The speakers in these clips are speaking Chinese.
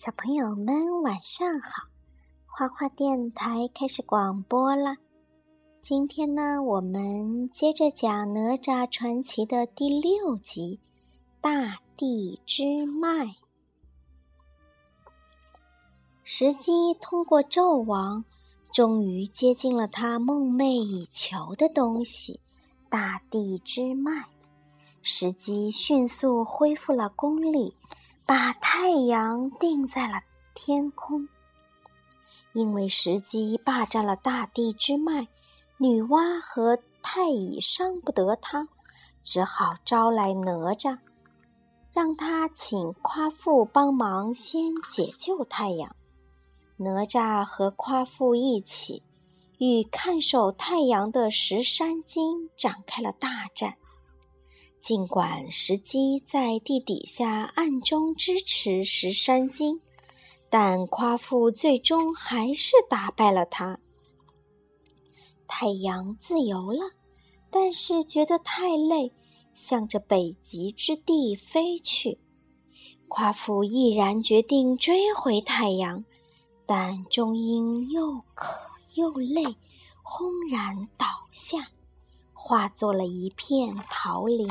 小朋友们晚上好，花花电台开始广播了。今天呢，我们接着讲《哪吒传奇》的第六集《大地之脉》。石矶通过纣王，终于接近了他梦寐以求的东西——大地之脉。石矶迅速恢复了功力。把太阳定在了天空，因为石矶霸占了大地之脉，女娲和太乙伤不得他，只好招来哪吒，让他请夸父帮忙先解救太阳。哪吒和夸父一起，与看守太阳的石山精展开了大战。尽管石矶在地底下暗中支持石山精，但夸父最终还是打败了他。太阳自由了，但是觉得太累，向着北极之地飞去。夸父毅然决定追回太阳，但终因又渴又累，轰然倒下。化作了一片桃林。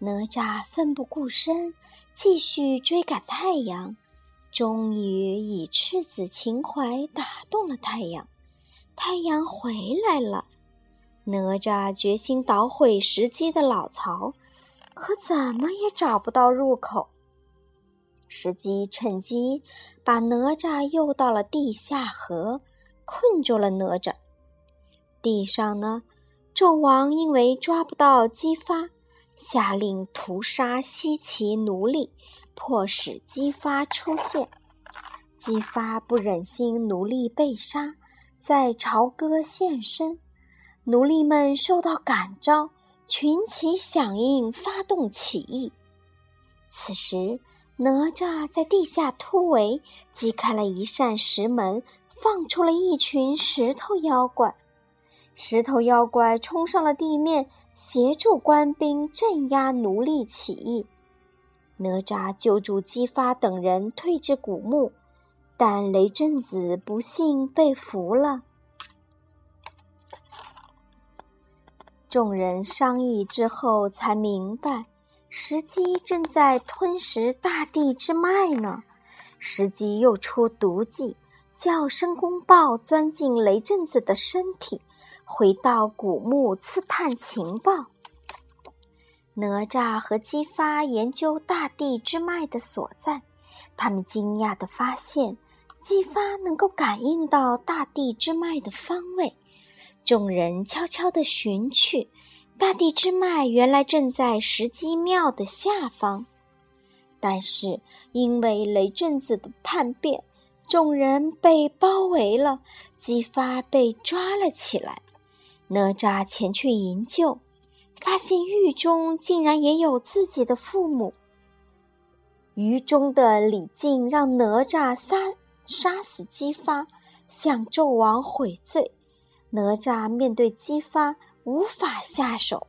哪吒奋不顾身，继续追赶太阳，终于以赤子情怀打动了太阳。太阳回来了，哪吒决心捣毁石矶的老巢，可怎么也找不到入口。石矶趁机把哪吒诱到了地下河，困住了哪吒。地上呢？纣王因为抓不到姬发，下令屠杀西岐奴隶，迫使姬发出现。姬发不忍心奴隶被杀，在朝歌现身。奴隶们受到感召，群起响应，发动起义。此时，哪吒在地下突围，击开了一扇石门，放出了一群石头妖怪。石头妖怪冲上了地面，协助官兵镇压奴隶起义。哪吒救助姬发等人退至古墓，但雷震子不幸被俘了。众人商议之后，才明白石矶正在吞食大地之脉呢。石矶又出毒计，叫申公豹钻进雷震子的身体。回到古墓刺探情报。哪吒和姬发研究大地之脉的所在，他们惊讶地发现，姬发能够感应到大地之脉的方位。众人悄悄地寻去，大地之脉原来正在石矶庙的下方。但是因为雷震子的叛变，众人被包围了，姬发被抓了起来。哪吒前去营救，发现狱中竟然也有自己的父母。狱中的李靖让哪吒杀杀死姬发，向纣王悔罪。哪吒面对姬发无法下手，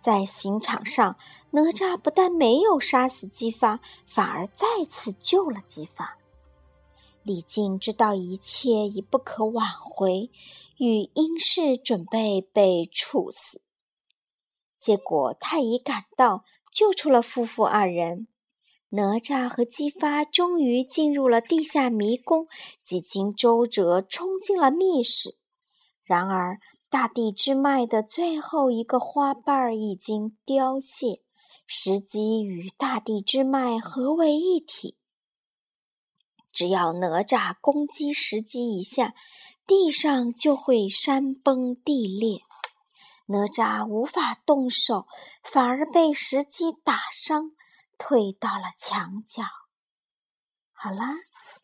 在刑场上，哪吒不但没有杀死姬发，反而再次救了姬发。李靖知道一切已不可挽回。与殷氏准备被处死，结果太乙赶到，救出了夫妇二人。哪吒和姬发终于进入了地下迷宫，几经周折，冲进了密室。然而，大地之脉的最后一个花瓣儿已经凋谢，石矶与大地之脉合为一体。只要哪吒攻击石矶一下，地上就会山崩地裂，哪吒无法动手，反而被石矶打伤，退到了墙角。好啦，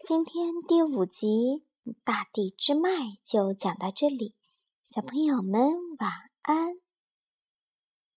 今天第五集《大地之脉》就讲到这里，小朋友们晚安。